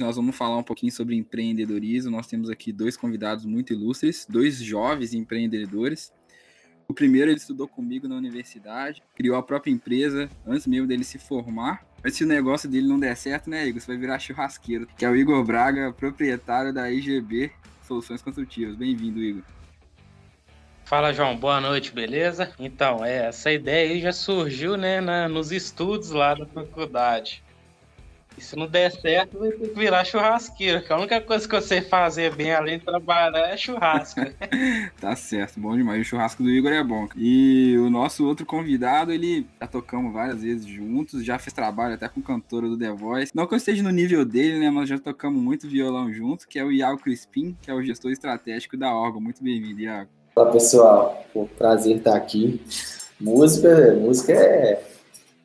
Hoje nós vamos falar um pouquinho sobre empreendedorismo. Nós temos aqui dois convidados muito ilustres, dois jovens empreendedores. O primeiro ele estudou comigo na universidade, criou a própria empresa antes mesmo dele se formar. Mas se o negócio dele não der certo, né, Igor? Você vai virar churrasqueiro. Que é o Igor Braga, proprietário da IGB Soluções Construtivas. Bem-vindo, Igor. Fala, João. Boa noite, beleza? Então, é, essa ideia aí já surgiu, né, na, nos estudos lá da faculdade. E se não der certo, vai ter que virar churrasqueiro, que a única coisa que eu sei fazer bem além de trabalhar é churrasco. tá certo, bom demais. O churrasco do Igor é bom. E o nosso outro convidado, ele já tocamos várias vezes juntos, já fez trabalho até com cantora do The Voice. Não que eu esteja no nível dele, né? Mas já tocamos muito violão junto, que é o Iago Crispim, que é o gestor estratégico da Orgo. Muito bem-vindo, Iago. Fala pessoal, Pô, prazer estar aqui. Música, música é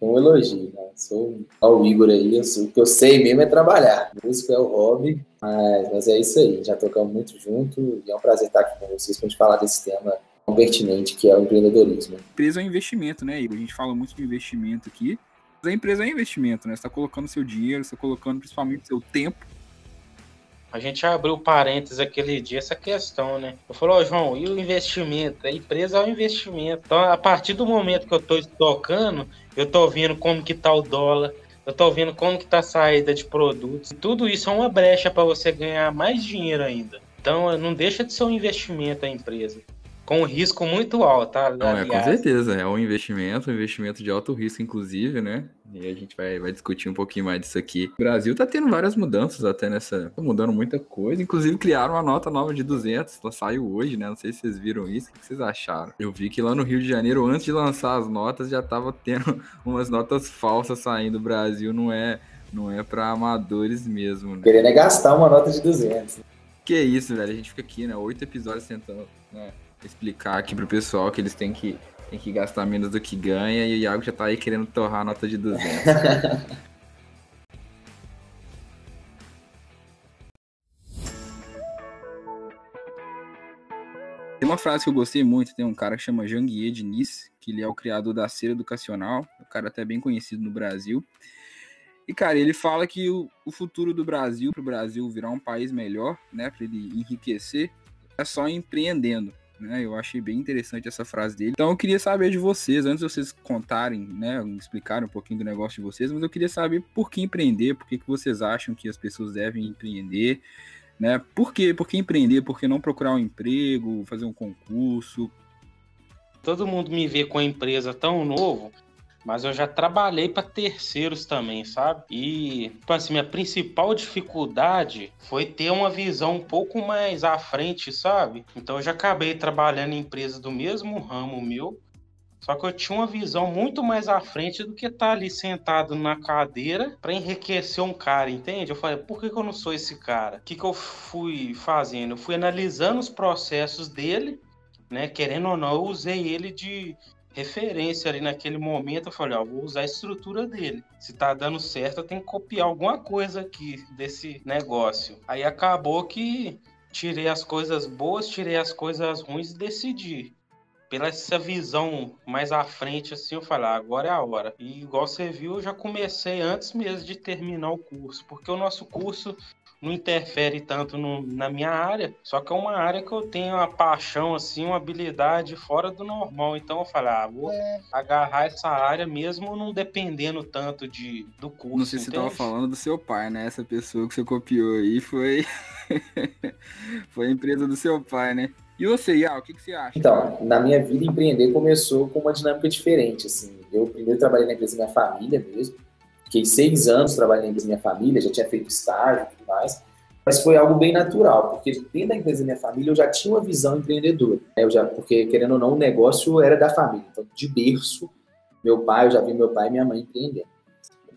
um elogio, né? Sou ao Igor aí, sou, o que eu sei mesmo é trabalhar. Música é o hobby, mas, mas é isso aí, já tocamos muito junto e é um prazer estar aqui com vocês para a gente falar desse tema tão pertinente que é o empreendedorismo. empresa é investimento, né, Igor? A gente fala muito de investimento aqui, mas a empresa é investimento, né? Você está colocando seu dinheiro, você está colocando principalmente seu tempo a gente abriu parênteses aquele dia essa questão, né? Eu falei, ó, oh, João, e o investimento? A empresa é um investimento. Então, a partir do momento que eu estou tocando, eu estou vendo como que tá o dólar, eu estou vendo como que tá a saída de produtos. Tudo isso é uma brecha para você ganhar mais dinheiro ainda. Então, não deixa de ser um investimento a empresa com um risco muito alto, tá? Não, é, com certeza, é um investimento, um investimento de alto risco, inclusive, né? E a gente vai, vai discutir um pouquinho mais disso aqui. O Brasil tá tendo várias mudanças até nessa. Tá mudando muita coisa. Inclusive, criaram uma nota nova de 200. Ela saiu hoje, né? Não sei se vocês viram isso. O que vocês acharam? Eu vi que lá no Rio de Janeiro, antes de lançar as notas, já tava tendo umas notas falsas saindo. O Brasil não é, não é para amadores mesmo, né? Querendo é gastar uma nota de 200. Que isso, velho. A gente fica aqui, né? Oito episódios tentando, né? Explicar aqui pro pessoal que eles têm que, têm que gastar menos do que ganha e o Iago já tá aí querendo torrar a nota de 200. Tem uma frase que eu gostei muito, tem um cara que chama Janguier Diniz, que ele é o criador da cera educacional, um cara até bem conhecido no Brasil. E, cara, ele fala que o, o futuro do Brasil, para o Brasil virar um país melhor, né, para ele enriquecer, é só empreendendo. Né? Eu achei bem interessante essa frase dele. Então eu queria saber de vocês, antes de vocês contarem, né, explicarem um pouquinho do negócio de vocês, mas eu queria saber por que empreender, por que, que vocês acham que as pessoas devem empreender, né? Por quê? Por que empreender? Por que não procurar um emprego, fazer um concurso? Todo mundo me vê com a empresa tão novo, mas eu já trabalhei para terceiros também, sabe? E, tipo assim, minha principal dificuldade foi ter uma visão um pouco mais à frente, sabe? Então eu já acabei trabalhando em empresas do mesmo ramo meu, só que eu tinha uma visão muito mais à frente do que estar tá ali sentado na cadeira para enriquecer um cara, entende? Eu falei, por que, que eu não sou esse cara? O que, que eu fui fazendo? Eu fui analisando os processos dele, né? Querendo ou não, eu usei ele de, referência ali naquele momento, eu falei, ó, vou usar a estrutura dele. Se tá dando certo, eu tenho que copiar alguma coisa aqui desse negócio. Aí acabou que tirei as coisas boas, tirei as coisas ruins e decidi. Pela essa visão mais à frente, assim, eu falei, ah, agora é a hora. E igual você viu, eu já comecei antes mesmo de terminar o curso, porque o nosso curso não interfere tanto no, na minha área, só que é uma área que eu tenho uma paixão, assim, uma habilidade fora do normal. Então eu falei, ah, vou é. agarrar essa área mesmo não dependendo tanto de, do curso. Não sei se você tava falando do seu pai, né? Essa pessoa que você copiou aí foi. foi a empresa do seu pai, né? E você, Ial, o que, que você acha? Então, na minha vida, empreender começou com uma dinâmica diferente, assim. Eu primeiro trabalhei na empresa da minha família mesmo, Fiquei seis anos trabalhando na da minha família, já tinha feito estágio e tudo mais. Mas foi algo bem natural, porque dentro da empresa da minha família eu já tinha uma visão empreendedora. Eu já, porque, querendo ou não, o negócio era da família. Então, de berço, meu pai, eu já vi meu pai e minha mãe empreendendo.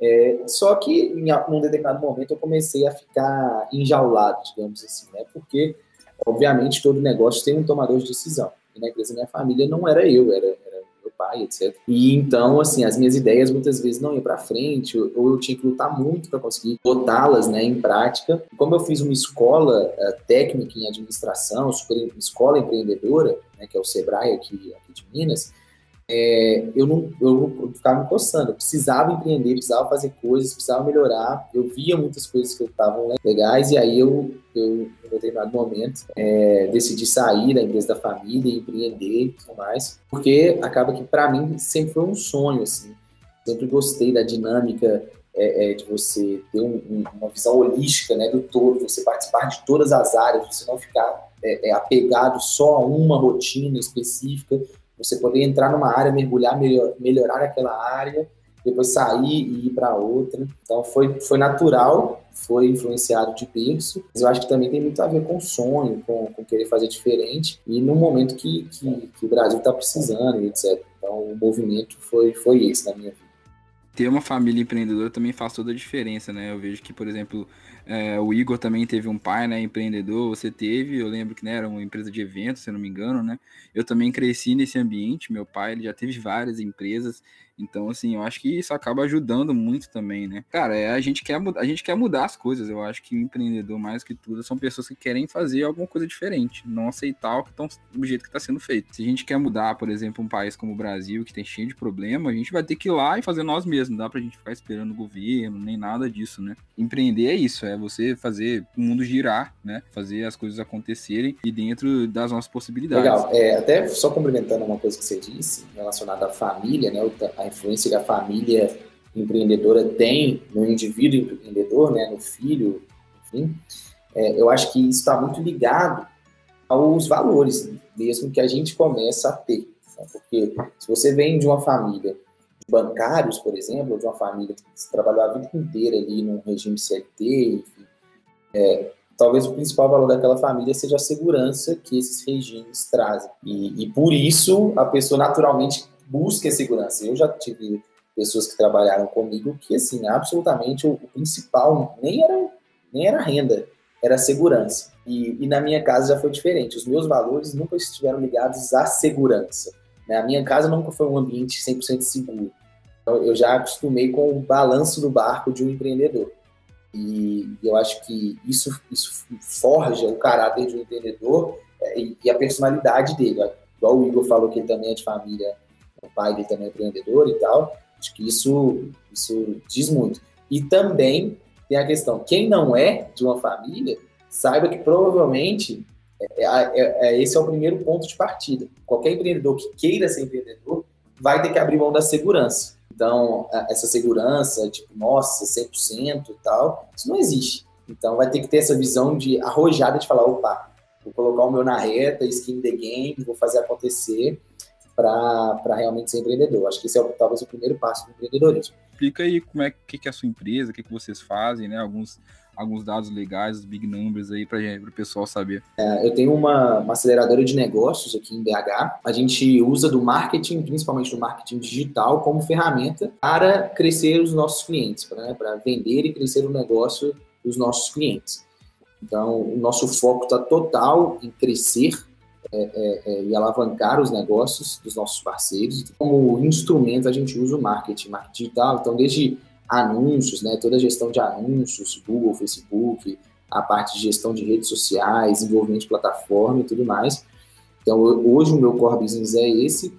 É, só que em um determinado momento eu comecei a ficar enjaulado, digamos assim, né? Porque, obviamente, todo negócio tem um tomador de decisão. E na empresa minha família não era eu, era, pai, etc. E então, assim, as minhas ideias muitas vezes não iam para frente, ou eu tinha que lutar muito para conseguir botá-las né, em prática. Como eu fiz uma escola uh, técnica em administração, super, escola empreendedora, né, que é o Sebrae aqui, aqui de Minas, é, eu, não, eu ficava me coçando. Eu precisava empreender, precisava fazer coisas, precisava melhorar. Eu via muitas coisas que estavam legais, e aí eu, eu em determinado momento, é, decidi sair da empresa da família, empreender e tudo mais, porque acaba que para mim sempre foi um sonho, assim. Sempre gostei da dinâmica é, é, de você ter um, um, uma visão holística né, do todo, você participar de todas as áreas, você não ficar é, é apegado só a uma rotina específica, você poder entrar numa área, mergulhar, melhor, melhorar aquela área, depois sair e ir para outra. Então foi, foi natural, foi influenciado de berço, mas eu acho que também tem muito a ver com sonho, com, com querer fazer diferente e no momento que, que, que o Brasil está precisando, etc. Então o movimento foi, foi esse na minha vida ter uma família empreendedora também faz toda a diferença, né? Eu vejo que, por exemplo, é, o Igor também teve um pai, né, empreendedor, você teve, eu lembro que né, era uma empresa de eventos, se não me engano, né? Eu também cresci nesse ambiente, meu pai ele já teve várias empresas, então, assim, eu acho que isso acaba ajudando muito também, né? Cara, é, a, gente quer, a gente quer mudar as coisas. Eu acho que o empreendedor, mais que tudo, são pessoas que querem fazer alguma coisa diferente, não aceitar o que tão, do jeito que está sendo feito. Se a gente quer mudar, por exemplo, um país como o Brasil, que tem cheio de problema, a gente vai ter que ir lá e fazer nós mesmos. Não dá pra gente ficar esperando o governo, nem nada disso, né? Empreender é isso, é você fazer o mundo girar, né? Fazer as coisas acontecerem e dentro das nossas possibilidades. Legal. É, até só complementando uma coisa que você disse relacionada à família, né? A influência que a família empreendedora tem no indivíduo empreendedor, né, no filho, enfim, é, eu acho que isso está muito ligado aos valores mesmo que a gente começa a ter. Porque se você vem de uma família de bancários, por exemplo, ou de uma família que trabalhou a vida inteira ali num regime CLT, enfim, é, talvez o principal valor daquela família seja a segurança que esses regimes trazem. E, e por isso a pessoa naturalmente busca segurança. Eu já tive pessoas que trabalharam comigo que, assim, absolutamente o, o principal nem era, nem era renda, era segurança. E, e, na minha casa já foi diferente. Os meus valores nunca estiveram ligados à segurança. Né? A minha casa nunca foi um ambiente 100% seguro. Então, eu já acostumei com o balanço do barco de um empreendedor. E, e eu acho que isso, isso forja o caráter de um empreendedor é, e, e a personalidade dele. Igual o Igor falou que ele também é de família o pai dele também é empreendedor e tal. Acho que isso, isso diz muito. E também tem a questão, quem não é de uma família, saiba que provavelmente é, é, é, esse é o primeiro ponto de partida. Qualquer empreendedor que queira ser empreendedor vai ter que abrir mão da segurança. Então, essa segurança, tipo, nossa, 100% e tal, isso não existe. Então, vai ter que ter essa visão de arrojada de falar, opa, vou colocar o meu na reta, skin the game, vou fazer acontecer para realmente ser empreendedor. Acho que esse é talvez o primeiro passo do empreendedorismo. Explica aí como é que, que é a sua empresa, o que, que vocês fazem, né? Alguns, alguns dados legais, os big numbers aí para o pessoal saber. É, eu tenho uma, uma, aceleradora de negócios aqui em BH. A gente usa do marketing, principalmente do marketing digital, como ferramenta para crescer os nossos clientes, para né? vender e crescer o negócio dos nossos clientes. Então, o nosso foco está total em crescer é, é, é, e alavancar os negócios dos nossos parceiros. Como instrumento, a gente usa o marketing, marketing digital, então desde anúncios, né, toda a gestão de anúncios, Google, Facebook, a parte de gestão de redes sociais, desenvolvimento de plataforma e tudo mais. Então, hoje o meu core business é esse.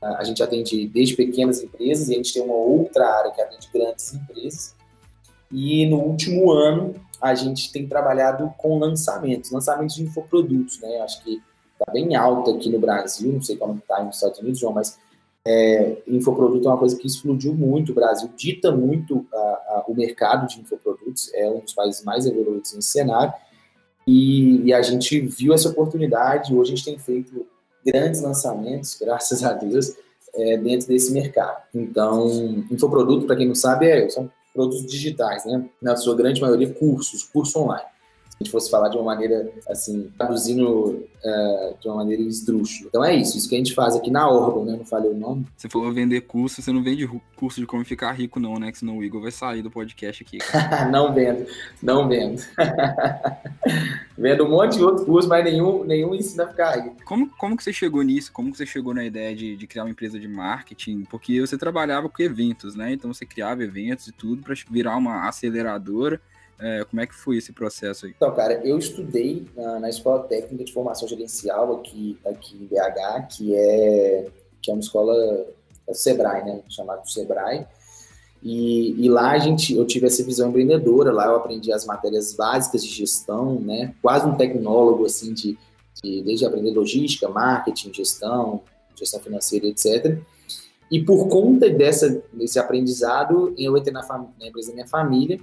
A gente atende desde pequenas empresas e a gente tem uma outra área que atende grandes empresas. E no último ano, a gente tem trabalhado com lançamentos, lançamentos de infoprodutos, né? Acho que está bem alta aqui no Brasil, não sei como está nos Estados Unidos, João, mas é, infoproduto é uma coisa que explodiu muito, o Brasil dita muito a, a, o mercado de infoprodutos, é um dos países mais evoluídos nesse cenário, e, e, a gente viu essa oportunidade, hoje a gente tem feito grandes lançamentos, graças a Deus, é, dentro desse mercado. Então, infoproduto, para quem não sabe, é, são produtos digitais, né? Na sua grande maioria, cursos, curso online gente fosse falar de uma maneira, assim, traduzindo uh, de uma maneira esdrúxula. Então é isso, isso que a gente faz aqui na Orgon, né? Não falei o nome. Você falou vender curso, você não vende curso de como ficar rico, não, né? Que senão o Igor vai sair do podcast aqui. não vendo, não vendo. vendo um monte de outros cursos, mas nenhum, nenhum ensina a ficar rico. Como, como que você chegou nisso? Como que você chegou na ideia de, de criar uma empresa de marketing? Porque você trabalhava com eventos, né? Então você criava eventos e tudo para virar uma aceleradora. É, como é que foi esse processo aí? Então, cara, eu estudei na, na Escola Técnica de Formação Gerencial aqui, aqui em BH, que é, que é uma escola, é Sebrae, né? Chamado Sebrae. E, e, lá a gente, eu tive essa visão empreendedora, lá eu aprendi as matérias básicas de gestão, né? Quase um tecnólogo, assim, de, de desde aprender logística, marketing, gestão, gestão financeira, etc. E por conta dessa, desse aprendizado, eu entrei na, na empresa da minha família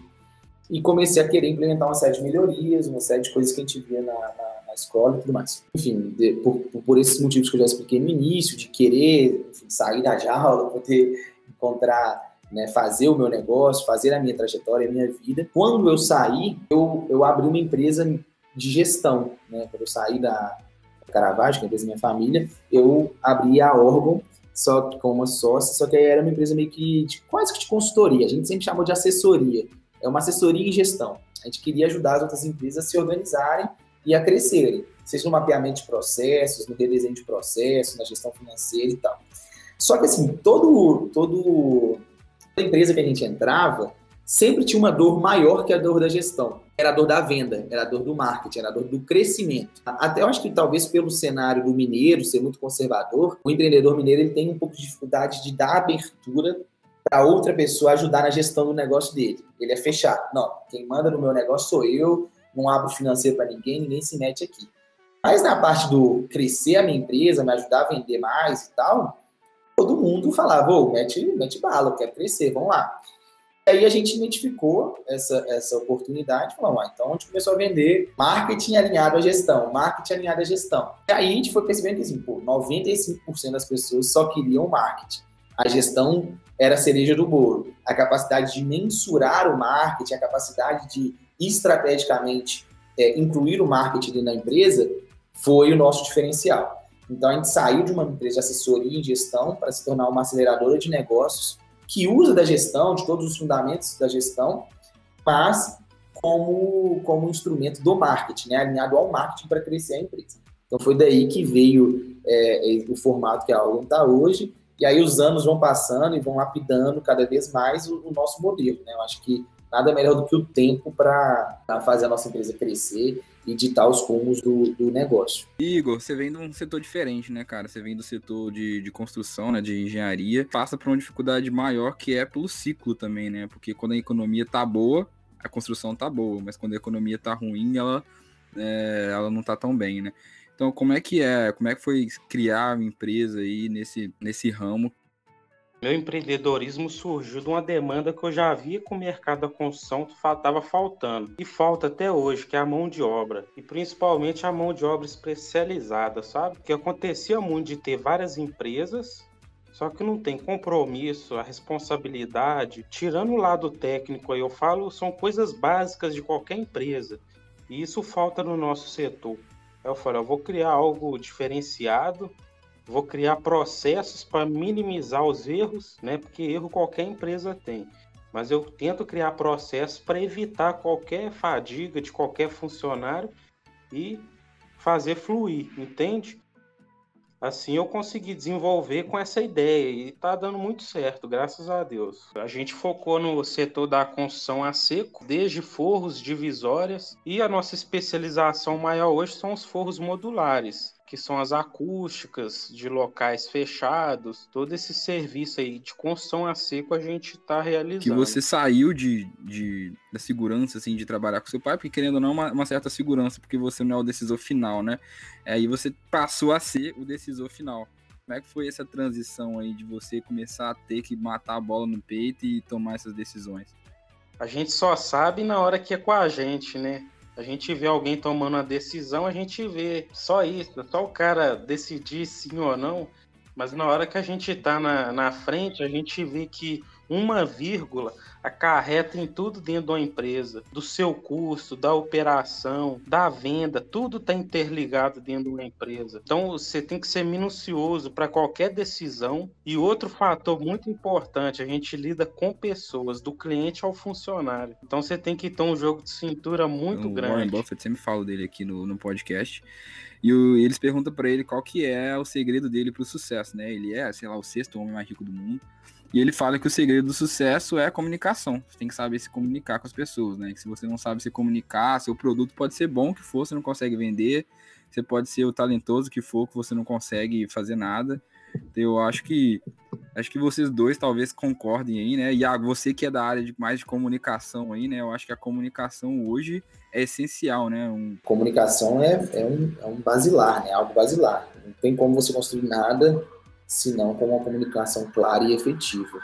e comecei a querer implementar uma série de melhorias, uma série de coisas que a gente via na, na, na escola e tudo mais. Enfim, de, por, por, esses motivos que eu já expliquei no início, de querer enfim, sair da jaula, poder encontrar, né, fazer o meu negócio, fazer a minha trajetória, a minha vida. Quando eu saí, eu, eu abri uma empresa de gestão, né? Quando eu saí da Caravaggio, que é a empresa da minha família, eu abri a Orgon, só com uma sócia, só que era uma empresa meio que de, quase que de consultoria, a gente sempre chamou de assessoria é uma assessoria em gestão. A gente queria ajudar as outras empresas a se organizarem e a crescerem, seja no mapeamento de processos, no redesenho de processos, na gestão financeira e tal. Só que assim, todo, todo toda empresa que a gente entrava sempre tinha uma dor maior que a dor da gestão. Era a dor da venda, era a dor do marketing, era a dor do crescimento. Até eu acho que talvez pelo cenário do mineiro ser muito conservador, o empreendedor mineiro ele tem um pouco de dificuldade de dar abertura para outra pessoa ajudar na gestão do negócio dele. Ele é fechado. Não, quem manda no meu negócio sou eu, não abro financeiro para ninguém, ninguém se mete aqui. Mas na parte do crescer a minha empresa, me ajudar a vender mais e tal, todo mundo falava, ô, mete, mete bala, eu quero crescer, vamos lá. E aí a gente identificou essa, essa oportunidade, falou, ah, então a gente começou a vender marketing alinhado à gestão, marketing alinhado à gestão. E aí a gente foi percebendo que assim, pô, 95% das pessoas só queriam marketing. A gestão era a cereja do bolo. A capacidade de mensurar o marketing, a capacidade de estrategicamente é, incluir o marketing na empresa foi o nosso diferencial. Então a gente saiu de uma empresa de assessoria em gestão para se tornar uma aceleradora de negócios que usa da gestão, de todos os fundamentos da gestão, mas como, como instrumento do marketing, né? alinhado ao marketing para crescer a empresa. Então foi daí que veio é, o formato que a Aula está hoje, e aí os anos vão passando e vão lapidando cada vez mais o, o nosso modelo. Né? Eu acho que nada melhor do que o tempo para fazer a nossa empresa crescer e ditar os rumos do, do, negócio. Igor, você vem de um setor diferente, né, cara? Você vem do setor de, de construção, né, de engenharia, passa por uma dificuldade maior que é pelo ciclo também, né? Porque quando a economia tá boa, a construção tá boa, mas quando a economia tá ruim, ela, é, ela não tá tão bem, né? Então, como é que é? Como é que foi criar uma empresa aí nesse, nesse ramo? Meu empreendedorismo surgiu de uma demanda que eu já via com o mercado da construção estava faltando. E falta até hoje, que é a mão de obra. E principalmente a mão de obra especializada, sabe? Que acontecia muito de ter várias empresas, só que não tem compromisso, a responsabilidade. Tirando o lado técnico aí, eu falo, são coisas básicas de qualquer empresa. E isso falta no nosso setor. Eu falei, eu vou criar algo diferenciado, vou criar processos para minimizar os erros, né? Porque erro qualquer empresa tem. Mas eu tento criar processos para evitar qualquer fadiga de qualquer funcionário e fazer fluir, entende? Assim eu consegui desenvolver com essa ideia e está dando muito certo, graças a Deus. A gente focou no setor da construção a seco, desde forros, divisórias, e a nossa especialização maior hoje são os forros modulares, que são as acústicas de locais fechados, todo esse serviço aí de construção a seco a gente está realizando. Que você saiu de, de, da segurança, assim, de trabalhar com seu pai, porque querendo ou não, uma, uma certa segurança, porque você não é o decisor final, né? Aí você passou a ser o decisor final. Como é que foi essa transição aí de você começar a ter que matar a bola no peito e tomar essas decisões? A gente só sabe na hora que é com a gente, né? A gente vê alguém tomando uma decisão, a gente vê só isso, só o cara decidir sim ou não. Mas na hora que a gente está na, na frente, a gente vê que uma vírgula acarreta em tudo dentro de uma empresa, do seu custo, da operação, da venda, tudo está interligado dentro de uma empresa. Então você tem que ser minucioso para qualquer decisão. E outro fator muito importante, a gente lida com pessoas, do cliente ao funcionário. Então você tem que ter um jogo de cintura muito o grande. Warren Buffett sempre fala dele aqui no, no podcast. E o, eles perguntam para ele qual que é o segredo dele para o sucesso, né? Ele é, sei lá, o sexto homem mais rico do mundo. E ele fala que o segredo do sucesso é a comunicação. Você tem que saber se comunicar com as pessoas, né? Que se você não sabe se comunicar, seu produto pode ser bom que for, você não consegue vender. Você pode ser o talentoso que for, que você não consegue fazer nada. Então, eu acho que acho que vocês dois talvez concordem aí, né? Iago, você que é da área de mais de comunicação aí, né? Eu acho que a comunicação hoje é essencial, né? Um... Comunicação é, é, um, é um basilar, né? Algo basilar. Não tem como você construir nada senão com uma comunicação clara e efetiva.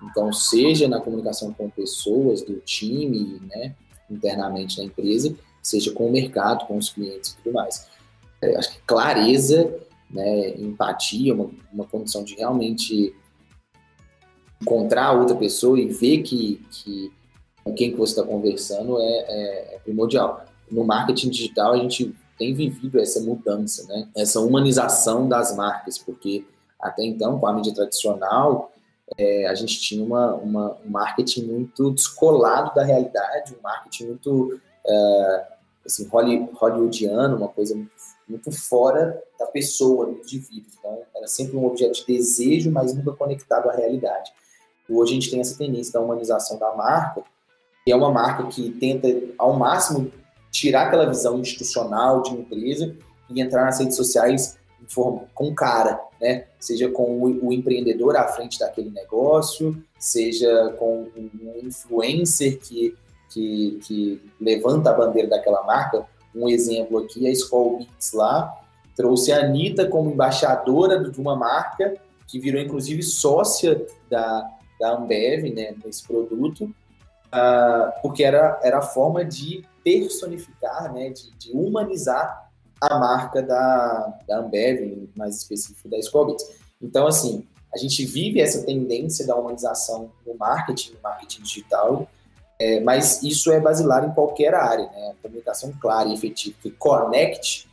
Então, seja na comunicação com pessoas do time, né, internamente na empresa, seja com o mercado, com os clientes e tudo mais. É, acho que clareza, né, empatia, uma, uma condição de realmente encontrar outra pessoa e ver que, que com quem que você está conversando é, é, é primordial. No marketing digital, a gente tem vivido essa mudança, né? essa humanização das marcas, porque até então, com a mídia tradicional, é, a gente tinha uma, uma, um marketing muito descolado da realidade, um marketing muito é, assim, hollywoodiano, uma coisa muito, fora da pessoa, do indivíduo. Então, era sempre um objeto de desejo, mas nunca conectado à realidade. Hoje a gente tem essa tendência da humanização da marca, que é uma marca que tenta, ao máximo, tirar aquela visão institucional de empresa e entrar nas redes sociais com cara, né? Seja com o, empreendedor à frente daquele negócio, seja com um influencer que, que, que levanta a bandeira daquela marca. Um exemplo aqui, a Skull Beats lá, trouxe a Anitta como embaixadora de uma marca que virou inclusive sócia da, da Ambev, né, nesse produto, uh, porque era, era a forma de personificar, né, de, de humanizar a marca da, da Ambev, mais específico da Scobit. Então, assim, a gente vive essa tendência da humanização no marketing, no marketing digital, é, mas isso é basilar em qualquer área, né? Comunicação clara e efetiva, que conecte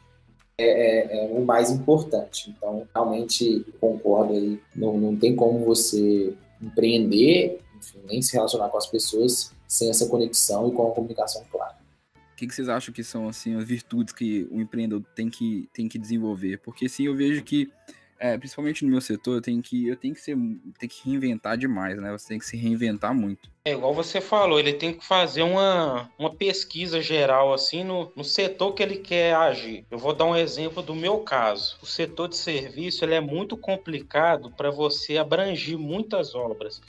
é, é, é, o mais importante. Então, realmente concordo aí, não, não tem como você empreender, enfim, nem se relacionar com as pessoas sem essa conexão e com a comunicação clara que, que vocês acham que são assim as virtudes que o empreendedor tem que, tem que desenvolver? Porque sim, eu vejo que, é, principalmente no meu setor, eu tenho que eu tenho que ser tem que reinventar demais, né? Você tem que se reinventar muito. É igual você falou, ele tem que fazer uma, uma pesquisa geral assim no, no setor que ele quer agir. Eu vou dar um exemplo do meu caso. O setor de serviço ele é muito complicado para você abranger muitas obras.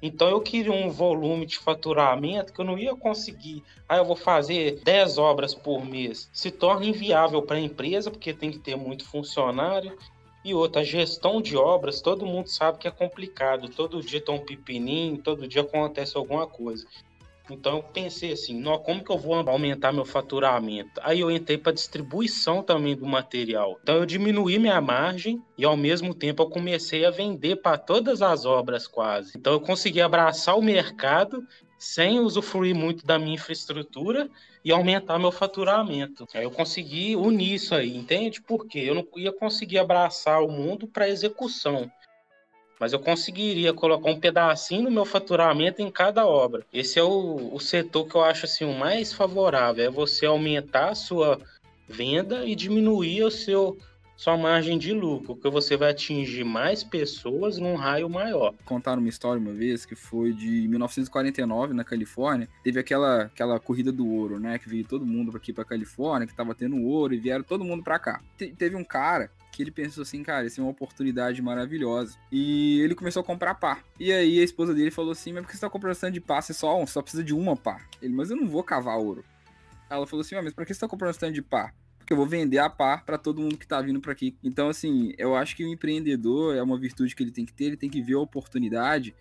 Então eu queria um volume de faturamento que eu não ia conseguir. Ah, eu vou fazer 10 obras por mês. Se torna inviável para a empresa, porque tem que ter muito funcionário. E outra, gestão de obras, todo mundo sabe que é complicado. Todo dia tem um pepininho, todo dia acontece alguma coisa. Então eu pensei assim, não, como que eu vou aumentar meu faturamento? Aí eu entrei para distribuição também do material. Então eu diminuí minha margem e ao mesmo tempo eu comecei a vender para todas as obras quase. Então eu consegui abraçar o mercado sem usufruir muito da minha infraestrutura e aumentar meu faturamento. Aí eu consegui unir isso aí, entende? Porque eu não ia conseguir abraçar o mundo para execução mas eu conseguiria colocar um pedacinho do meu faturamento em cada obra. Esse é o, o setor que eu acho assim o mais favorável, é você aumentar a sua venda e diminuir o seu sua margem de lucro, porque você vai atingir mais pessoas num raio maior. Contaram uma história uma vez que foi de 1949 na Califórnia, teve aquela aquela corrida do ouro, né, que veio todo mundo aqui para Califórnia, que tava tendo ouro e vieram todo mundo para cá. Te, teve um cara que ele pensou assim, cara, isso é uma oportunidade maravilhosa. E ele começou a comprar pá. E aí a esposa dele falou assim, mas por que você tá comprando stand de pá? Você só, só precisa de uma pá. Ele, mas eu não vou cavar ouro. Ela falou assim, mas por que você tá comprando stand de pá? Porque eu vou vender a pá para todo mundo que tá vindo para aqui. Então, assim, eu acho que o empreendedor é uma virtude que ele tem que ter, ele tem que ver a oportunidade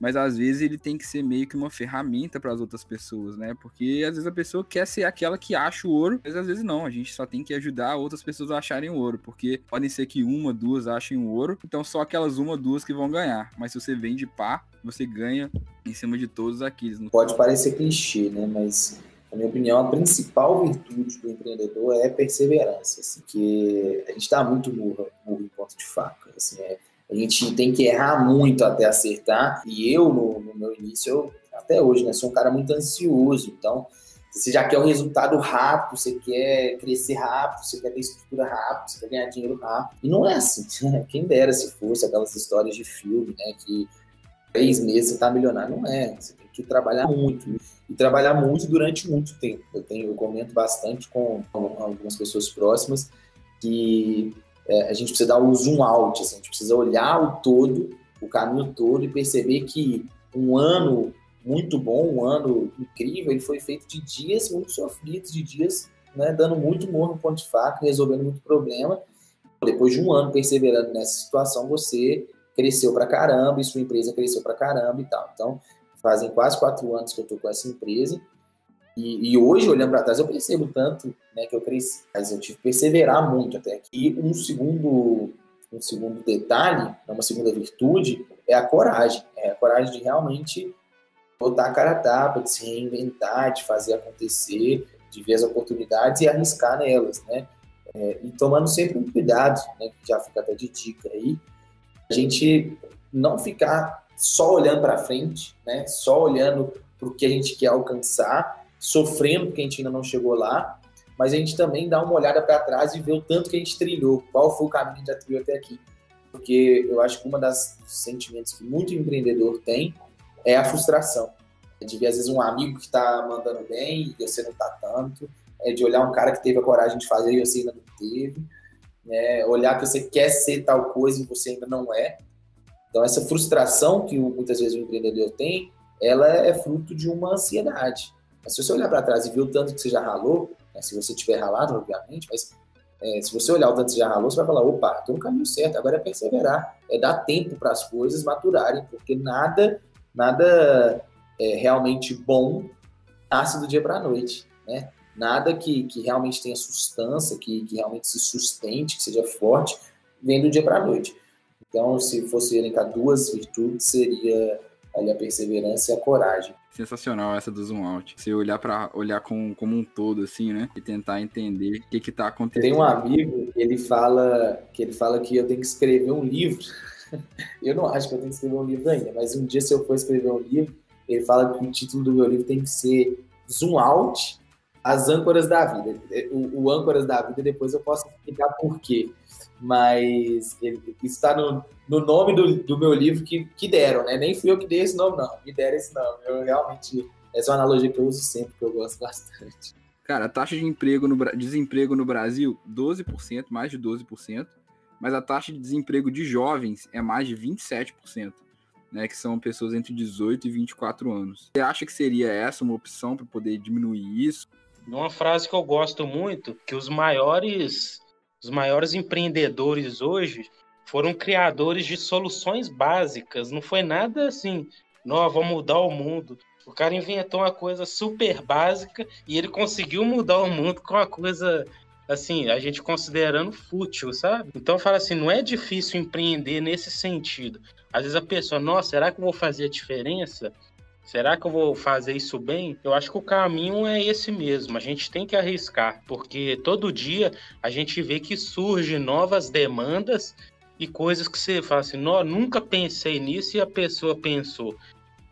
mas às vezes ele tem que ser meio que uma ferramenta para as outras pessoas, né? Porque às vezes a pessoa quer ser aquela que acha o ouro, mas às vezes não, a gente só tem que ajudar outras pessoas a acharem o ouro, porque podem ser que uma, duas achem o ouro, então só aquelas uma, duas que vão ganhar. Mas se você vende pá, você ganha em cima de todos aqueles. Pode parecer clichê, né? Mas na minha opinião, a principal virtude do empreendedor é perseverança, assim, que a gente está muito burro, burro em ponto de faca, assim, é, gente tem que errar muito até acertar, e eu, no, no meu início, eu, até hoje, né, sou um cara muito ansioso, então, você já quer um resultado rápido, você quer crescer rápido, você quer ter estrutura rápido, você quer ganhar dinheiro rápido, e não é assim, quem dera se fosse aquelas histórias de filme, né, que três meses você está milionário, não é, você tem que trabalhar muito, e trabalhar muito durante muito tempo. Eu tenho, eu comento bastante com algumas pessoas próximas que é, a gente precisa dar o zoom out, assim, a gente precisa olhar o todo, o caminho todo e perceber que um ano muito bom, um ano incrível, ele foi feito de dias muito sofridos, de dias né, dando muito morro no ponto de faca, resolvendo muito problema. Depois de um ano perseverando nessa situação, você cresceu pra caramba e sua empresa cresceu pra caramba e tal. Então, fazem quase quatro anos que eu estou com essa empresa. E, e hoje, olhando para trás, eu percebo tanto né, que eu cresci. Mas eu tive que perseverar muito até aqui. E um segundo, um segundo detalhe, né, uma segunda virtude, é a coragem. É a coragem de realmente botar a cara a tapa, de se reinventar, de fazer acontecer, de ver as oportunidades e arriscar nelas, né? É, e tomando sempre um cuidado, né, que já fica até de dica aí, a gente não ficar só olhando para frente, né? Só olhando para o que a gente quer alcançar, sofrendo porque a gente ainda não chegou lá, mas a gente também dá uma olhada para trás e vê o tanto que a gente trilhou, qual foi o caminho que a gente trilhou até aqui. Porque eu acho que uma das sentimentos que muito empreendedor tem é a frustração. É de ver, às vezes, um amigo que está mandando bem e você não está tanto. É de olhar um cara que teve a coragem de fazer e você ainda não teve. Né? Olhar que você quer ser tal coisa e você ainda não é. Então, essa frustração que muitas vezes o empreendedor tem, ela é fruto de uma ansiedade. Mas se você olhar para trás e ver o tanto que você já ralou, né, se você tiver ralado, obviamente, mas é, se você olhar o tanto que você já ralou, você vai falar: opa, estou no caminho certo, agora é perseverar, é dar tempo para as coisas maturarem, porque nada, nada é, realmente bom nasce do dia para a noite, né? Nada que, que realmente tenha sustância, que, que realmente se sustente, que seja forte, vem do dia para a noite. Então, se fosse elencar duas virtudes, seria ali a perseverança e a coragem. Sensacional essa do zoom out. Você olhar para olhar com, como um todo assim, né? E tentar entender o que que tá acontecendo. Tem um amigo, ele fala que ele fala que eu tenho que escrever um livro. eu não acho que eu tenho que escrever um livro ainda, mas um dia se eu for escrever um livro, ele fala que o título do meu livro tem que ser Zoom Out, as âncoras da vida. O, o âncoras da vida depois eu posso explicar por quê mas ele, está no, no nome do, do meu livro que, que deram, né? Nem fui eu que dei esse nome, não. Me deram esse nome. Eu realmente. Essa é uma analogia que eu uso sempre, que eu gosto bastante. Cara, a taxa de emprego no, desemprego no Brasil, 12%, mais de 12%, mas a taxa de desemprego de jovens é mais de 27%, né? Que são pessoas entre 18 e 24 anos. Você acha que seria essa uma opção para poder diminuir isso? Uma frase que eu gosto muito, que os maiores os maiores empreendedores hoje foram criadores de soluções básicas. Não foi nada assim, nós vamos mudar o mundo. O cara inventou uma coisa super básica e ele conseguiu mudar o mundo com uma coisa assim, a gente considerando fútil, sabe? Então fala assim, não é difícil empreender nesse sentido. Às vezes a pessoa, nossa, será que eu vou fazer a diferença? Será que eu vou fazer isso bem? Eu acho que o caminho é esse mesmo. A gente tem que arriscar, porque todo dia a gente vê que surgem novas demandas e coisas que você fala assim, não, nunca pensei nisso e a pessoa pensou.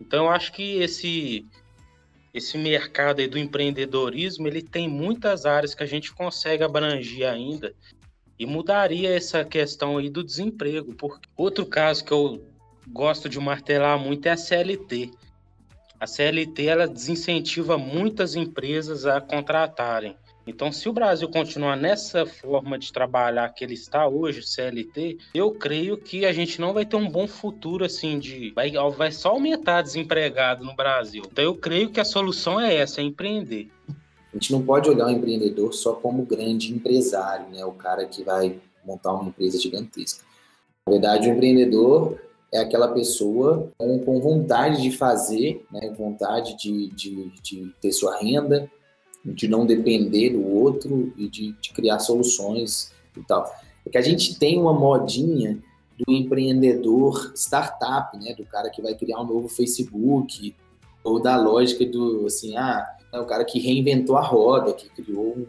Então eu acho que esse esse mercado aí do empreendedorismo, ele tem muitas áreas que a gente consegue abranger ainda e mudaria essa questão aí do desemprego. Porque outro caso que eu gosto de martelar muito é a CLT a CLT ela desincentiva muitas empresas a contratarem. Então, se o Brasil continuar nessa forma de trabalhar que ele está hoje, CLT, eu creio que a gente não vai ter um bom futuro assim de vai, vai só aumentar desempregado no Brasil. Então, eu creio que a solução é essa, é empreender. A gente não pode olhar o empreendedor só como grande empresário, né? O cara que vai montar uma empresa gigantesca. Na verdade, o empreendedor é aquela pessoa com, com vontade de fazer, né, vontade de, de, de, ter sua renda, de não depender do outro e de, de criar soluções e tal. É que a gente tem uma modinha do empreendedor startup, né? Do cara que vai criar um novo Facebook, ou da lógica do, assim, ah, é o cara que reinventou a roda, que criou um,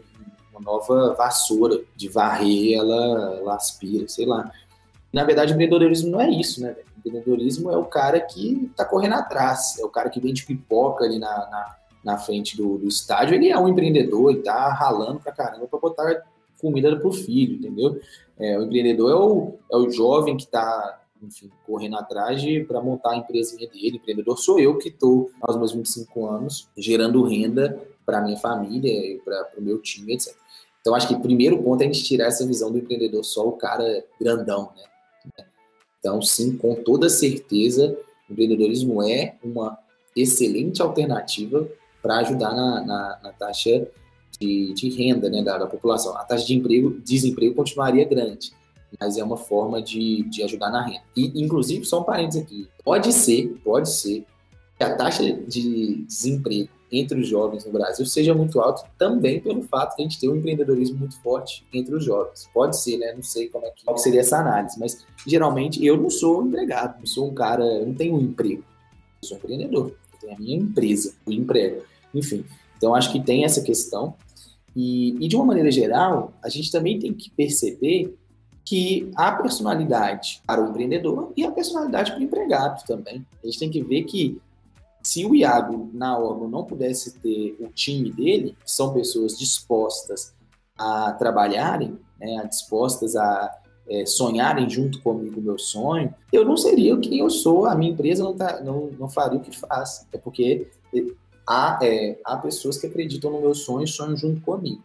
uma nova vassoura de varrer, ela, ela aspira, sei lá. Na verdade, o empreendedorismo não é isso, né? O empreendedorismo é o cara que está correndo atrás, é o cara que vende pipoca ali na, na, na frente do, do, estádio. Ele é um empreendedor e tá ralando pra caramba para botar comida pro filho, entendeu? É, o empreendedor é o, é o jovem que está enfim, correndo atrás para montar a empresinha dele. Empreendedor sou eu que estou, aos meus 25 anos, gerando renda para minha família, para o meu time, etc. Então, acho que o primeiro ponto é a gente tirar essa visão do empreendedor só o cara grandão, né? Então, sim, com toda certeza, o empreendedorismo é uma excelente alternativa para ajudar na, na, na taxa de, de, renda né, da, da, população. A taxa de emprego, desemprego continuaria grande, mas é uma forma de, de ajudar na renda. E, inclusive, só um parênteses aqui, pode ser, pode ser que a taxa de desemprego entre os jovens no Brasil seja muito alto também pelo fato de a gente ter um empreendedorismo muito forte entre os jovens. Pode ser, né? Não sei como é que, qual seria essa análise, mas geralmente eu não sou empregado, eu sou um cara, não tenho um emprego, eu sou um empreendedor, eu tenho a minha empresa, o emprego, enfim. Então acho que tem essa questão e, e de uma maneira geral a gente também tem que perceber que a personalidade para o empreendedor e a personalidade para o empregado também. A gente tem que ver que se o Iago na órgão não pudesse ter o time dele, que são pessoas dispostas a trabalharem, né, dispostas a é, sonharem junto comigo o meu sonho, eu não seria quem eu sou, a minha empresa não, tá, não, não faria o que faz. É porque há, é, há pessoas que acreditam no meu sonho e sonham junto comigo.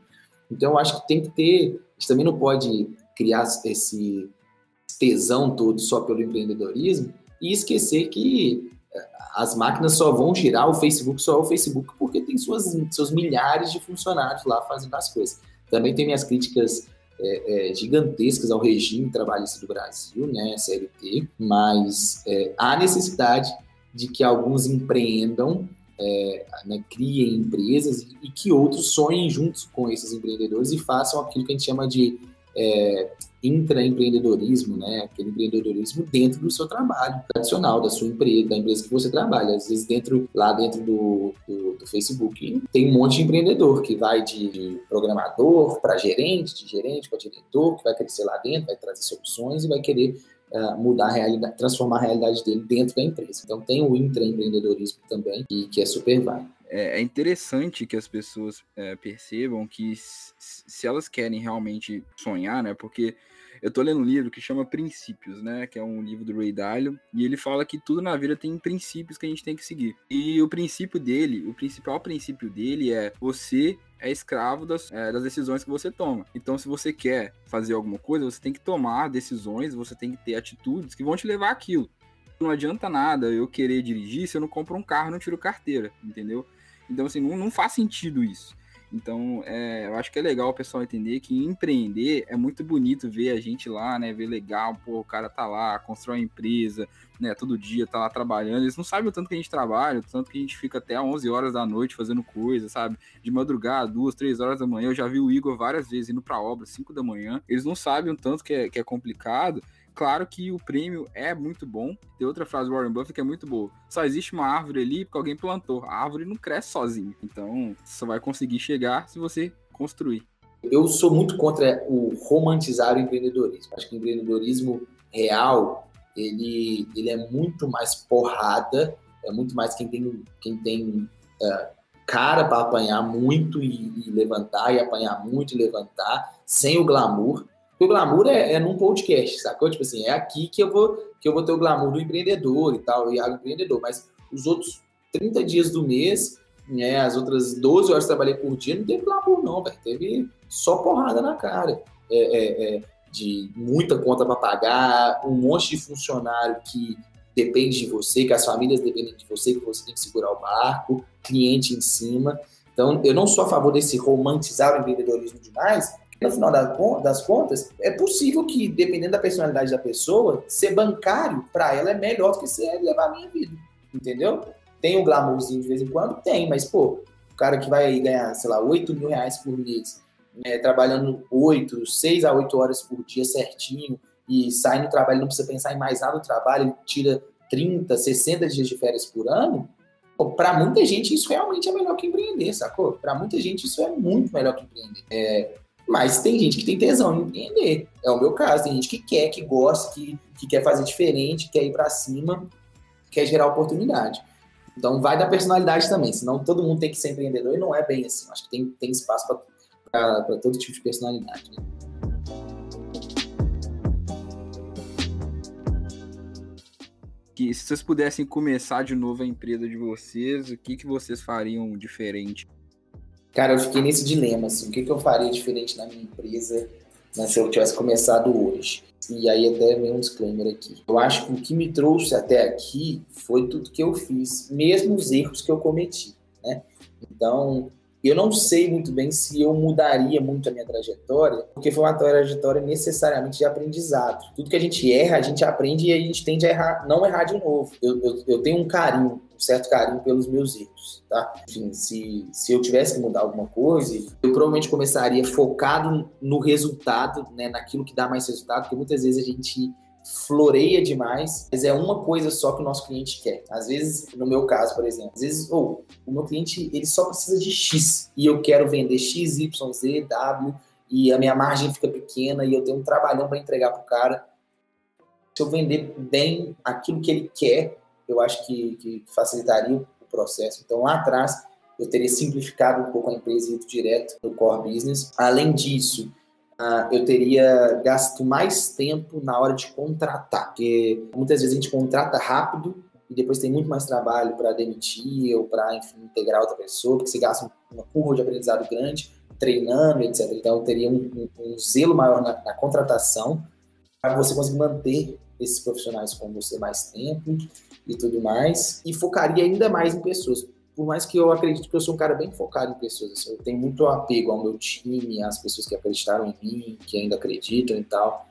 Então, eu acho que tem que ter. A gente também não pode criar esse tesão todo só pelo empreendedorismo e esquecer que as máquinas só vão girar, o Facebook só é o Facebook porque tem suas, seus milhares de funcionários lá fazendo as coisas. Também tem minhas críticas é, é, gigantescas ao regime trabalhista do Brasil, né, CLT, mas é, há necessidade de que alguns empreendam, é, né, criem empresas e que outros sonhem juntos com esses empreendedores e façam aquilo que a gente chama de é, intraempreendedorismo, né? Aquele empreendedorismo dentro do seu trabalho tradicional, da sua empresa, da empresa que você trabalha. Às vezes dentro, lá dentro do, do, do Facebook tem um monte de empreendedor que vai de, programador para gerente, de gerente para diretor, que vai crescer lá dentro, vai trazer soluções e vai querer uh, mudar a realidade, transformar a realidade dele dentro da empresa. Então tem o intraempreendedorismo também, e que é super válido. É, é interessante que as pessoas é, percebam que se elas querem realmente sonhar, né? Porque eu tô lendo um livro que chama Princípios, né? Que é um livro do Ray Dalio, e ele fala que tudo na vida tem princípios que a gente tem que seguir. E o princípio dele, o principal princípio dele é você é escravo das, é, das decisões que você toma. Então, se você quer fazer alguma coisa, você tem que tomar decisões, você tem que ter atitudes que vão te levar àquilo. Não adianta nada eu querer dirigir se eu não compro um carro, não tiro carteira, entendeu? Então, assim, não, não faz sentido isso. Então, é, eu acho que é legal o pessoal entender que empreender é muito bonito ver a gente lá, né? Ver legal, pô, o cara tá lá, constrói uma empresa, né? Todo dia tá lá trabalhando. Eles não sabem o tanto que a gente trabalha, o tanto que a gente fica até 11 horas da noite fazendo coisa, sabe? De madrugada, duas, três horas da manhã. Eu já vi o Igor várias vezes indo pra obra, 5 da manhã. Eles não sabem o tanto que é, que é complicado. Claro que o prêmio é muito bom. Tem outra frase do Warren Buffett que é muito boa. Só existe uma árvore ali porque alguém plantou. A árvore não cresce sozinha. Então, só vai conseguir chegar se você construir. Eu sou muito contra o romantizar o empreendedorismo. Acho que o empreendedorismo real, ele, ele é muito mais porrada, é muito mais quem tem, quem tem uh, cara para apanhar muito e, e levantar, e apanhar muito e levantar, sem o glamour. Porque o glamour é, é num podcast, sacou? Tipo assim, é aqui que eu vou que eu vou ter o glamour do empreendedor e tal, o Iago empreendedor, mas os outros 30 dias do mês, né, as outras 12 horas que trabalhei por dia, não teve glamour não, velho, teve só porrada na cara. É, é, é, de muita conta para pagar, um monte de funcionário que depende de você, que as famílias dependem de você, que você tem que segurar o barco, cliente em cima. Então, eu não sou a favor desse romantizar o empreendedorismo demais, no final das contas, é possível que, dependendo da personalidade da pessoa, ser bancário, para ela, é melhor do que ser levar a minha vida. Entendeu? Tem um glamourzinho de vez em quando? Tem, mas, pô, o cara que vai ganhar, sei lá, 8 mil reais por mês, né, trabalhando 8, 6 a 8 horas por dia certinho, e sai no trabalho, não precisa pensar em mais nada no trabalho, ele tira 30, 60 dias de férias por ano, para muita gente isso realmente é melhor que empreender, sacou? Para muita gente isso é muito melhor que empreender. É, mas tem gente que tem tesão em empreender. É o meu caso. Tem gente que quer, que gosta, que, que quer fazer diferente, quer ir para cima, quer gerar oportunidade. Então vai da personalidade também, senão todo mundo tem que ser empreendedor e não é bem assim. Acho que tem, tem espaço para todo tipo de personalidade. Né? Que se vocês pudessem começar de novo a empresa de vocês, o que, que vocês fariam diferente? Cara, eu fiquei nesse dilema, assim, o que, que eu faria diferente na minha empresa né, se eu tivesse começado hoje? E aí até vem um disclaimer aqui. Eu acho que o que me trouxe até aqui foi tudo que eu fiz, mesmo os erros que eu cometi, né? Então, eu não sei muito bem se eu mudaria muito a minha trajetória, porque foi uma trajetória necessariamente de aprendizado. Tudo que a gente erra, a gente aprende e a gente tende a errar, não errar de novo. Eu, eu, eu tenho um carinho, certo carinho pelos meus erros, tá? Enfim, se, se eu tivesse que mudar alguma coisa, eu provavelmente começaria focado no resultado, né, naquilo que dá mais resultado, porque muitas vezes a gente floreia demais, mas é uma coisa só que o nosso cliente quer. Às vezes, no meu caso, por exemplo, às vezes, ou oh, o meu cliente ele só precisa de X e eu quero vender X, Y, Z, W e a minha margem fica pequena e eu tenho um trabalhão para entregar para o cara. Se eu vender bem aquilo que ele quer, eu acho que, que facilitaria o processo. Então, lá atrás, eu teria simplificado um pouco a empresa e ido direto no core business. Além disso, uh, eu teria gasto mais tempo na hora de contratar, porque muitas vezes a gente contrata rápido e depois tem muito mais trabalho para demitir ou para, integrar outra pessoa, porque você gasta uma curva de aprendizado grande, treinando, etc. Então, eu teria um, um, um zelo maior na, na contratação para você conseguir manter esses profissionais com você mais tempo e tudo mais, e focaria ainda mais em pessoas. Por mais que eu acredite que eu sou um cara bem focado em pessoas, assim, eu tenho muito apego ao meu time, às pessoas que acreditaram em mim, que ainda acreditam e tal,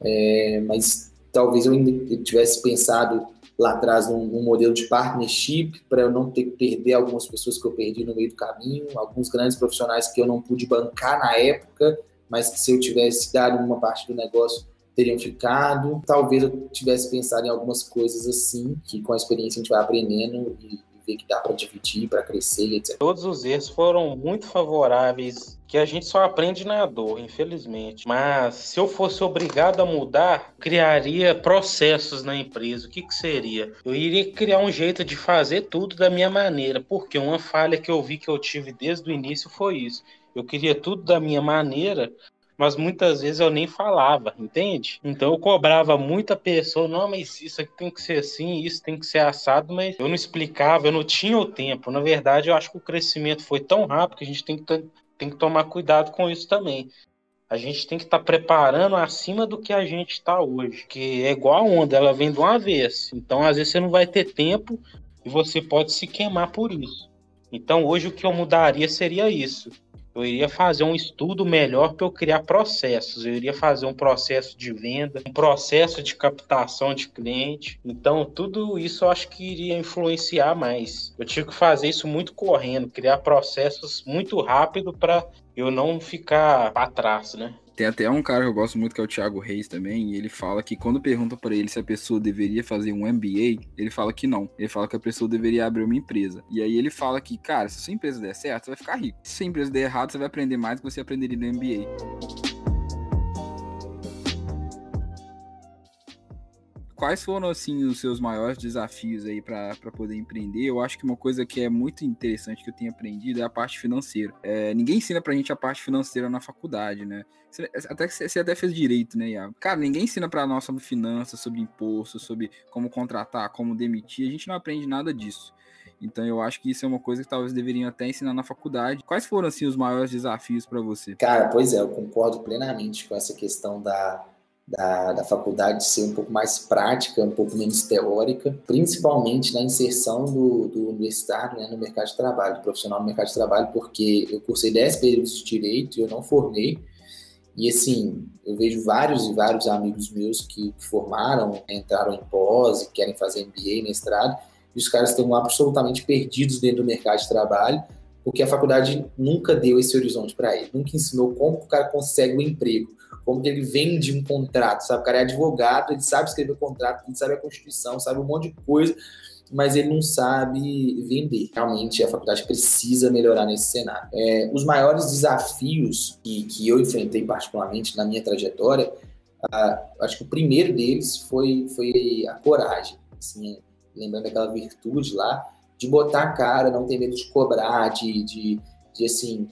é, mas talvez eu ainda tivesse pensado lá atrás num, num modelo de partnership para eu não ter que perder algumas pessoas que eu perdi no meio do caminho, alguns grandes profissionais que eu não pude bancar na época, mas que se eu tivesse dado uma parte do negócio teriam ficado. Talvez eu tivesse pensado em algumas coisas assim, que com a experiência a gente vai aprendendo e ver que dá para dividir, para crescer, etc. Todos os erros foram muito favoráveis, que a gente só aprende na dor, infelizmente. Mas se eu fosse obrigado a mudar, criaria processos na empresa. O que, que seria? Eu iria criar um jeito de fazer tudo da minha maneira, porque uma falha que eu vi que eu tive desde o início foi isso. Eu queria tudo da minha maneira, mas muitas vezes eu nem falava, entende? Então eu cobrava muita pessoa, não, mas isso aqui tem que ser assim, isso tem que ser assado, mas eu não explicava, eu não tinha o tempo. Na verdade, eu acho que o crescimento foi tão rápido que a gente tem que, tem que tomar cuidado com isso também. A gente tem que estar tá preparando acima do que a gente está hoje, que é igual a onda, ela vem de uma vez. Então, às vezes, você não vai ter tempo e você pode se queimar por isso. Então, hoje o que eu mudaria seria isso eu iria fazer um estudo melhor para eu criar processos. Eu iria fazer um processo de venda, um processo de captação de cliente. Então, tudo isso eu acho que iria influenciar mais. Eu tive que fazer isso muito correndo, criar processos muito rápido para eu não ficar para trás, né? Tem até um cara que eu gosto muito, que é o Thiago Reis também, e ele fala que quando pergunta para ele se a pessoa deveria fazer um MBA, ele fala que não. Ele fala que a pessoa deveria abrir uma empresa. E aí ele fala que, cara, se a sua empresa der certo, você vai ficar rico. Se a sua empresa der errado, você vai aprender mais do que você aprenderia no MBA. Quais foram assim os seus maiores desafios aí para poder empreender? Eu acho que uma coisa que é muito interessante que eu tenho aprendido é a parte financeira. É, ninguém ensina pra gente a parte financeira na faculdade, né? Você, até você até fez direito, né, Iago? Cara, ninguém ensina para nós sobre finanças, sobre imposto, sobre como contratar, como demitir. A gente não aprende nada disso. Então eu acho que isso é uma coisa que talvez deveriam até ensinar na faculdade. Quais foram assim os maiores desafios para você? Cara, pois é, eu concordo plenamente com essa questão da da, da faculdade ser um pouco mais prática, um pouco menos teórica, principalmente na inserção do, do universitário né, no mercado de trabalho, do profissional no mercado de trabalho, porque eu cursei 10 períodos de direito e eu não formei. E assim, eu vejo vários e vários amigos meus que, formaram, entraram em pós, querem fazer MBA, mestrado, e os caras estão absolutamente perdidos dentro do mercado de trabalho, porque a faculdade nunca deu esse horizonte para ele, nunca ensinou como o cara consegue um emprego como que ele vende um contrato, sabe? O cara é advogado, ele sabe escrever contrato, ele sabe a Constituição, sabe um monte de coisa, mas ele não sabe vender. Realmente, a faculdade precisa melhorar nesse cenário. É, os maiores desafios que, que eu enfrentei particularmente na minha trajetória, acho que o primeiro deles foi, foi a coragem. Assim, lembrando aquela virtude lá, de botar a cara, não ter medo de cobrar, de, de, de assim,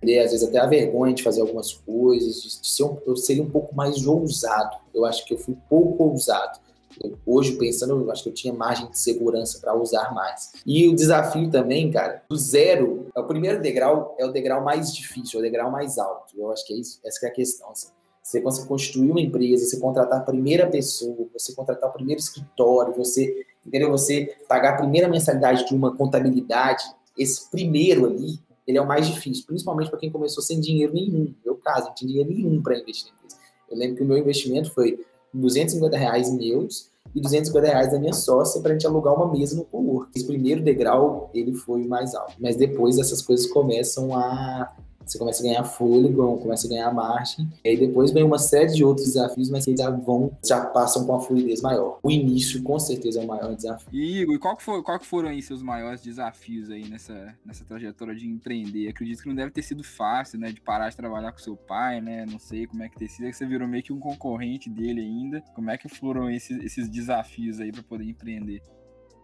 ter, às vezes até a vergonha de fazer algumas coisas, de, ser um, eu seria um pouco mais ousado. Eu acho que eu fui pouco ousado. Eu, hoje, pensando, eu acho que eu tinha margem de segurança para usar mais. E o desafio também, cara, do zero, o primeiro degrau é o degrau mais difícil, é o degrau mais alto. Eu acho que é isso, essa é a questão. Assim. Você consegue construir uma empresa, você contratar a primeira pessoa, você contratar o primeiro escritório, você, entendeu? Você pagar a primeira mensalidade de uma contabilidade, esse primeiro ali, ele é o mais difícil, principalmente para quem começou sem dinheiro nenhum. Meu caso, não tinha dinheiro nenhum para investir na empresa. Eu lembro que o meu investimento foi 250 reais meus e 250 reais da minha sócia para a gente alugar uma mesa no co-work. Esse primeiro degrau, ele foi o mais alto. Mas depois essas coisas começam a você começa a ganhar fôlego, começa a ganhar margem, e aí depois vem uma série de outros desafios, mas que já vão, já passam com a fluidez maior. O início, com certeza, é o maior desafio. E, Igor, qual, que foi, qual que foram aí seus maiores desafios aí nessa, nessa trajetória de empreender? Acredito que não deve ter sido fácil, né, de parar de trabalhar com seu pai, né, não sei como é que ter sido, você virou meio que um concorrente dele ainda. Como é que foram esses, esses desafios aí para poder empreender?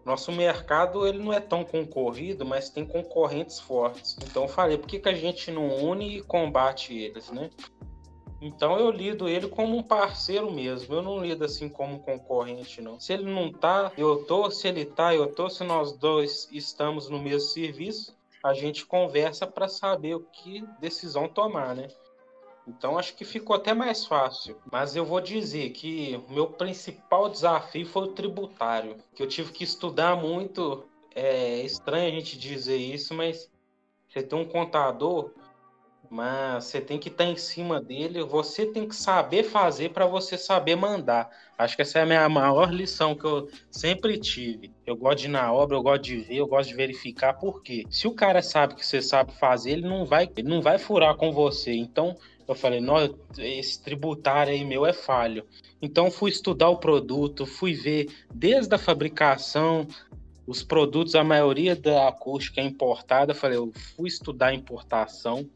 Nosso mercado ele não é tão concorrido, mas tem concorrentes fortes. Então eu falei, por que, que a gente não une e combate eles, né? Então eu lido ele como um parceiro mesmo. Eu não lido assim como concorrente, não. Se ele não tá, eu tô. Se ele tá, eu tô. Se nós dois estamos no mesmo serviço, a gente conversa para saber o que decisão tomar, né? Então acho que ficou até mais fácil. Mas eu vou dizer que o meu principal desafio foi o tributário, que eu tive que estudar muito. É estranho a gente dizer isso, mas você tem um contador, mas você tem que estar em cima dele, você tem que saber fazer para você saber mandar. Acho que essa é a minha maior lição que eu sempre tive. Eu gosto de ir na obra, eu gosto de ver, eu gosto de verificar por quê. Se o cara sabe que você sabe fazer, ele não vai, ele não vai furar com você. Então, eu falei, nossa, esse tributário aí meu é falho. Então fui estudar o produto, fui ver desde a fabricação, os produtos, a maioria da acústica é importada. Falei, eu fui estudar importação.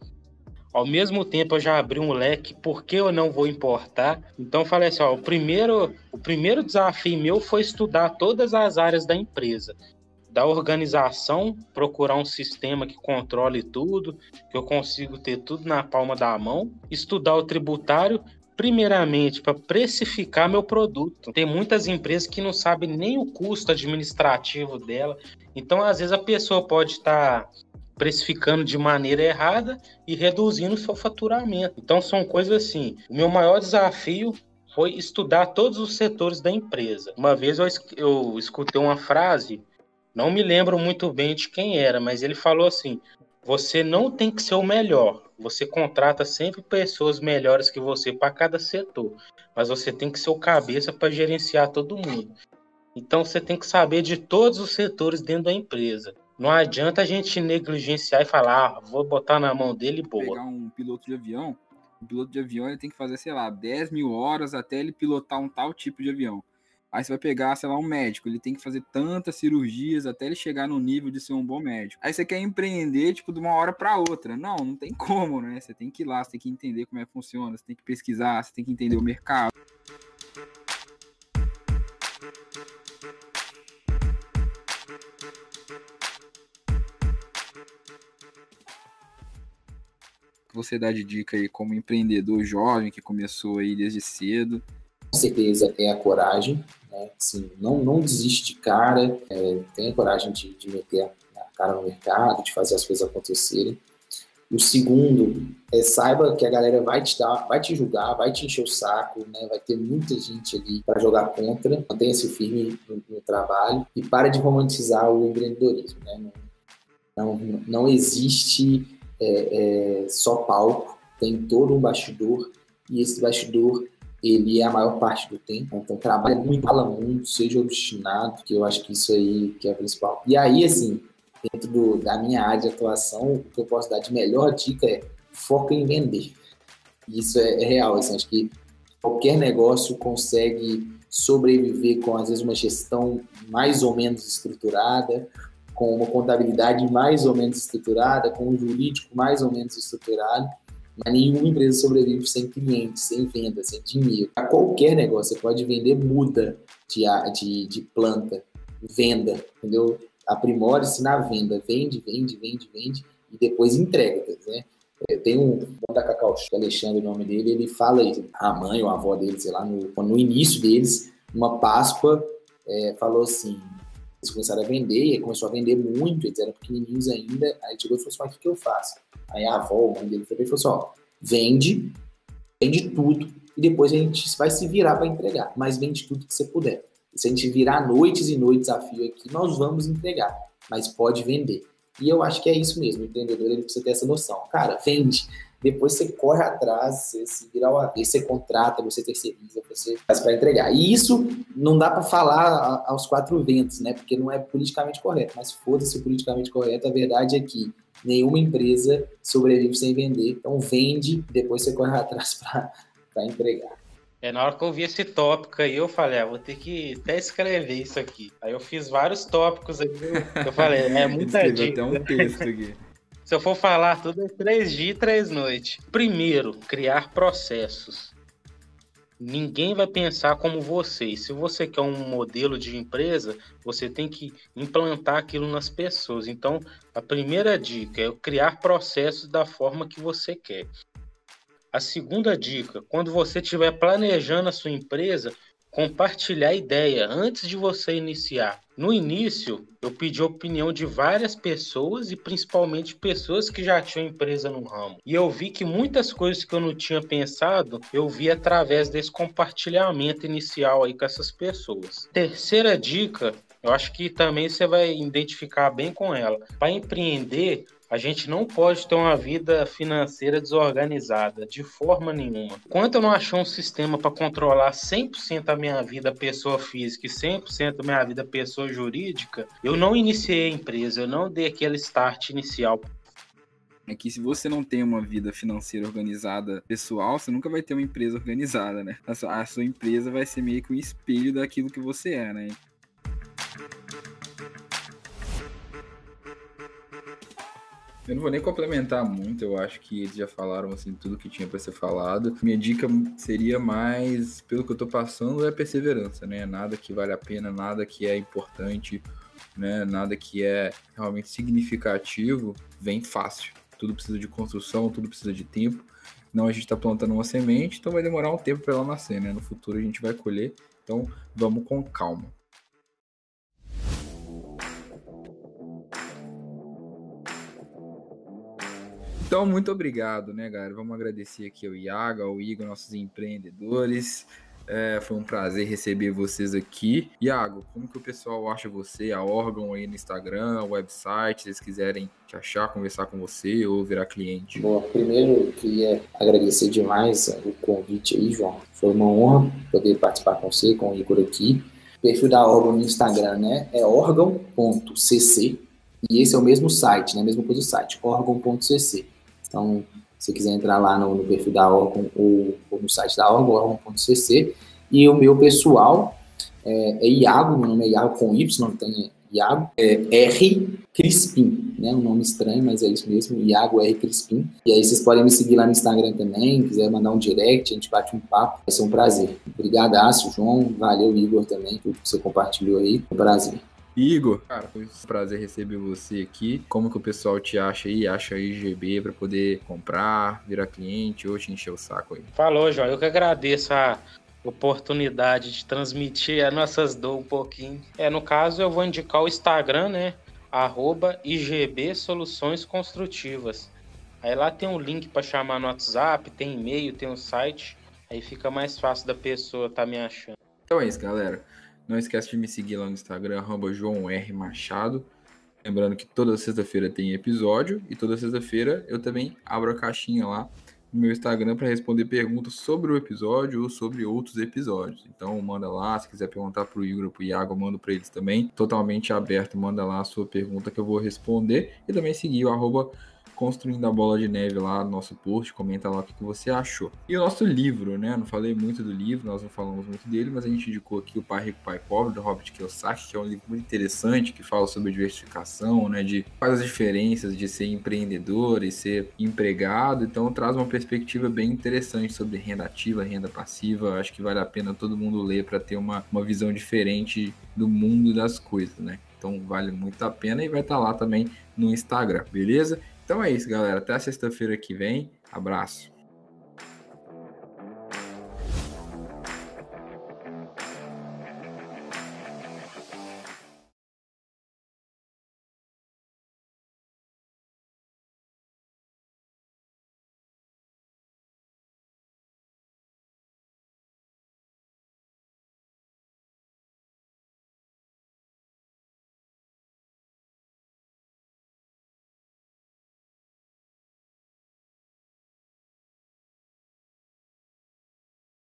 Ao mesmo tempo eu já abri um leque, por que eu não vou importar? Então falei assim, ó, o primeiro, o primeiro desafio meu foi estudar todas as áreas da empresa da organização, procurar um sistema que controle tudo, que eu consigo ter tudo na palma da mão, estudar o tributário, primeiramente para precificar meu produto. Tem muitas empresas que não sabem nem o custo administrativo dela, então às vezes a pessoa pode estar tá precificando de maneira errada e reduzindo o seu faturamento. Então são coisas assim. O meu maior desafio foi estudar todos os setores da empresa. Uma vez eu, eu escutei uma frase não me lembro muito bem de quem era, mas ele falou assim: você não tem que ser o melhor. Você contrata sempre pessoas melhores que você para cada setor, mas você tem que ser o cabeça para gerenciar todo mundo. Então você tem que saber de todos os setores dentro da empresa. Não adianta a gente negligenciar e falar, ah, vou botar na mão dele boa. Pegar um piloto de avião, o piloto de avião ele tem que fazer, sei lá, 10 mil horas até ele pilotar um tal tipo de avião. Aí você vai pegar, sei lá, um médico, ele tem que fazer tantas cirurgias até ele chegar no nível de ser um bom médico. Aí você quer empreender, tipo, de uma hora para outra. Não, não tem como, né? Você tem que ir lá, você tem que entender como é que funciona, você tem que pesquisar, você tem que entender o mercado. Você dá de dica aí como empreendedor jovem que começou aí desde cedo? Com certeza é a coragem, Assim, não, não desiste de cara, é, tenha coragem de, de meter a cara no mercado, de fazer as coisas acontecerem. O segundo é saiba que a galera vai te dar, vai te julgar, vai te encher o saco, né? Vai ter muita gente ali para jogar contra. Mantenha-se firme no, no, trabalho e para de romantizar o empreendedorismo, né? Não, não, não existe é, é, só palco, tem todo um bastidor e esse bastidor ele é a maior parte do tempo. Então, trabalha muito, fala muito, seja obstinado, que eu acho que isso aí que é o principal. E aí, assim, dentro do, da minha área de atuação, o que eu posso dar de melhor dica é foca em vender. isso é, é real. Assim, acho que qualquer negócio consegue sobreviver com, às vezes, uma gestão mais ou menos estruturada, com uma contabilidade mais ou menos estruturada, com um jurídico mais ou menos estruturado, mas nenhuma empresa sobrevive sem clientes, sem venda, sem dinheiro. A qualquer negócio, você pode vender muda de, de, de planta, venda, entendeu? Aprimore-se na venda, vende, vende, vende, vende, e depois entrega, né? É, tem um da Cacau, Alexandre, o nome dele, ele fala isso. A mãe ou a avó dele, sei lá, no, no início deles, uma Páscoa, é, falou assim: eles começaram a vender, e começou a vender muito, eles eram pequenininhos ainda. Aí chegou e falou assim: o que, eu faço? Aí a avó, a mãe dele, falou assim: ó, vende, vende tudo, e depois a gente vai se virar para entregar, mas vende tudo que você puder. se a gente virar noites e noites a fio aqui, nós vamos entregar, mas pode vender. E eu acho que é isso mesmo, o empreendedor ele precisa ter essa noção. Cara, vende. Depois você corre atrás, você se vira o avesso, você contrata, você terceiriza, você faz para entregar. E isso não dá para falar aos quatro ventos, né? Porque não é politicamente correto. Mas foda-se o politicamente correto, a verdade é que nenhuma empresa sobrevive sem vender. Então vende, depois você corre atrás para entregar. É, na hora que eu vi esse tópico aí, eu falei, ah, vou ter que até escrever isso aqui. Aí eu fiz vários tópicos aí, eu falei, é muita dica. até um texto aqui. Se eu for falar tudo, é três dias e três noites. Primeiro, criar processos. Ninguém vai pensar como você. Se você quer um modelo de empresa, você tem que implantar aquilo nas pessoas. Então, a primeira dica é criar processos da forma que você quer. A segunda dica, quando você estiver planejando a sua empresa, compartilhar ideia antes de você iniciar. No início, eu pedi a opinião de várias pessoas e principalmente pessoas que já tinham empresa no ramo. E eu vi que muitas coisas que eu não tinha pensado, eu vi através desse compartilhamento inicial aí com essas pessoas. Terceira dica, eu acho que também você vai identificar bem com ela. Para empreender, a gente não pode ter uma vida financeira desorganizada, de forma nenhuma. Enquanto eu não achar um sistema para controlar 100% a minha vida pessoa física e 100% a minha vida pessoa jurídica, eu não iniciei a empresa, eu não dei aquele start inicial é que se você não tem uma vida financeira organizada pessoal, você nunca vai ter uma empresa organizada, né? A sua, a sua empresa vai ser meio que um espelho daquilo que você é, né? Eu não vou nem complementar muito, eu acho que eles já falaram assim tudo que tinha para ser falado. Minha dica seria mais, pelo que eu tô passando, é perseverança, né? Nada que vale a pena, nada que é importante, né? Nada que é realmente significativo vem fácil. Tudo precisa de construção, tudo precisa de tempo. Não a gente está plantando uma semente, então vai demorar um tempo para ela nascer, né? No futuro a gente vai colher. Então vamos com calma. Então, muito obrigado, né, galera? Vamos agradecer aqui ao Iago, ao Igor, nossos empreendedores. É, foi um prazer receber vocês aqui. Iago, como que o pessoal acha você, a órgão aí no Instagram, website, se eles quiserem te achar, conversar com você ou virar cliente? Bom, primeiro eu queria agradecer demais o convite aí, João. Foi uma honra poder participar com você, com o Igor aqui. O perfil da órgão no Instagram, né, é órgão.cc e esse é o mesmo site, né, mesmo coisa do site, órgão.cc. Então, se quiser entrar lá no, no perfil da órgão ou, ou, no site da órgão, órgão.cc. E o meu pessoal é, é Iago, meu nome é Iago com Y, tem Iago, é R Crispim, né? Um nome estranho, mas é isso mesmo, Iago R Crispim. E aí vocês podem me seguir lá no Instagram também, quiser mandar um direct, a gente bate um papo, vai ser um prazer. Obrigadaço, João, valeu, Igor também, tudo que você compartilhou aí, um prazer. Igor, cara, foi um prazer receber você aqui. Como que o pessoal te acha aí? Acha aí GB para poder comprar, virar cliente ou te encher o saco aí? Falou, João. Eu que agradeço a oportunidade de transmitir as nossas dores um pouquinho. É, no caso, eu vou indicar o Instagram, né? Arroba IGB Soluções Construtivas. Aí lá tem um link para chamar no WhatsApp, tem e-mail, tem um site. Aí fica mais fácil da pessoa estar tá me achando. Então é isso, galera. Não esquece de me seguir lá no Instagram, João R. Machado. Lembrando que toda sexta-feira tem episódio e toda sexta-feira eu também abro a caixinha lá no meu Instagram para responder perguntas sobre o episódio ou sobre outros episódios. Então manda lá, se quiser perguntar para o Igor ou para o Iago, eu mando para eles também. Totalmente aberto, manda lá a sua pergunta que eu vou responder. E também seguir o arroba Construindo a Bola de Neve lá no nosso post, comenta lá o que, você achou. E o nosso livro, né? Não falei muito do livro, nós não falamos muito dele, mas a gente indicou aqui o Pai Rico, Pai Pobre, do Robert Kiyosaki, que é um livro muito interessante, que fala sobre diversificação, né? De quais as diferenças de ser empreendedor e ser empregado. Então traz uma perspectiva bem interessante sobre renda ativa, renda passiva. Acho que vale a pena todo mundo ler para ter uma, uma visão diferente do mundo das coisas, né? Então vale muito a pena e vai estar tá lá também no Instagram, beleza? Então é isso, galera. Até sexta-feira que vem. Abraço.